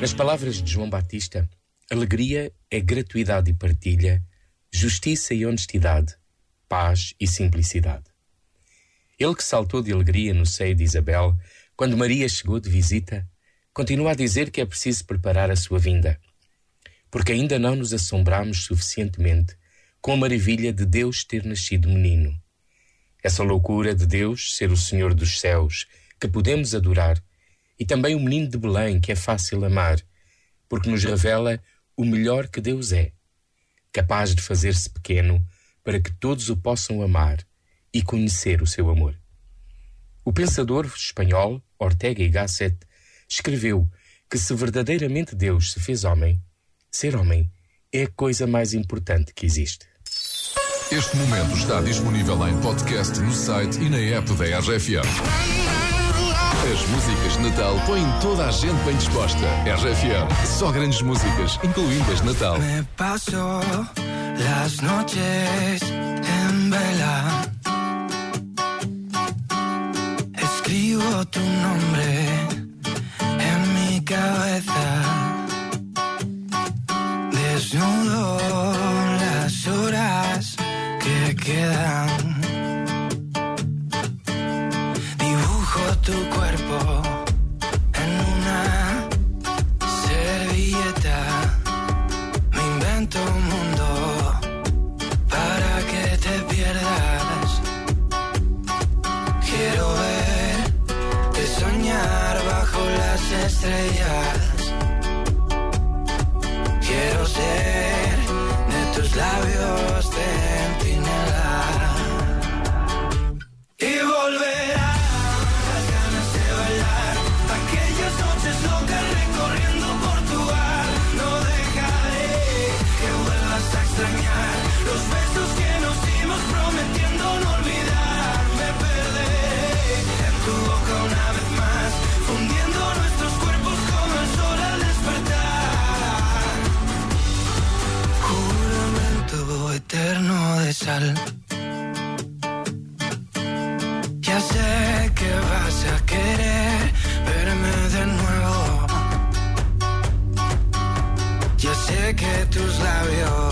Nas palavras de João Batista, alegria é gratuidade e partilha, justiça e honestidade, paz e simplicidade. Ele que saltou de alegria no seio de Isabel, quando Maria chegou de visita, continua a dizer que é preciso preparar a sua vinda, porque ainda não nos assombramos suficientemente com a maravilha de Deus ter nascido menino. Essa loucura de Deus ser o Senhor dos céus, que podemos adorar, e também o menino de Belém, que é fácil amar, porque nos revela o melhor que Deus é, capaz de fazer-se pequeno para que todos o possam amar e conhecer o seu amor. O pensador espanhol Ortega y Gasset escreveu que se verdadeiramente Deus se fez homem, ser homem é a coisa mais importante que existe. Este momento está disponível em podcast no site e na app da RFM. As músicas de Natal põem toda a gente bem disposta. RFM, só grandes músicas, incluindo as de Natal. Me paso las noches en vela. Escribo tu nombre estrellas. Ya sé que vas a querer verme de nuevo. Ya sé que tus labios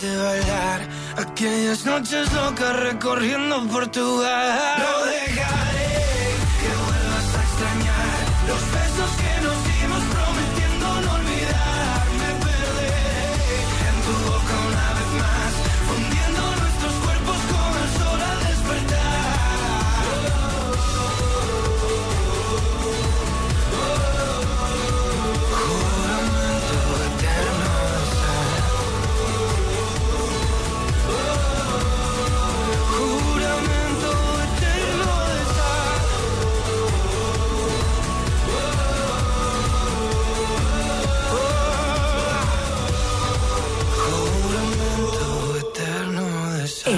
de bailar. Aquellas noches locas recorriendo Portugal. No dejaré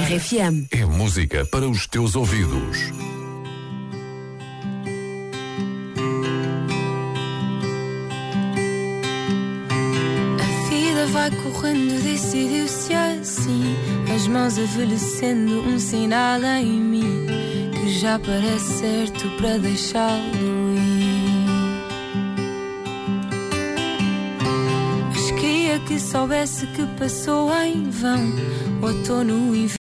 RFM. É música para os teus ouvidos. A vida vai correndo, decidiu-se assim. As mãos envelhecendo, um sinal em mim que já parece certo para deixá-lo ir. Mas queria que soubesse que passou em vão. Outono e